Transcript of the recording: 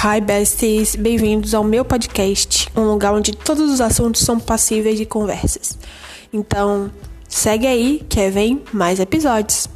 Hi besties, bem-vindos ao meu podcast, um lugar onde todos os assuntos são passíveis de conversas. Então, segue aí que vem mais episódios.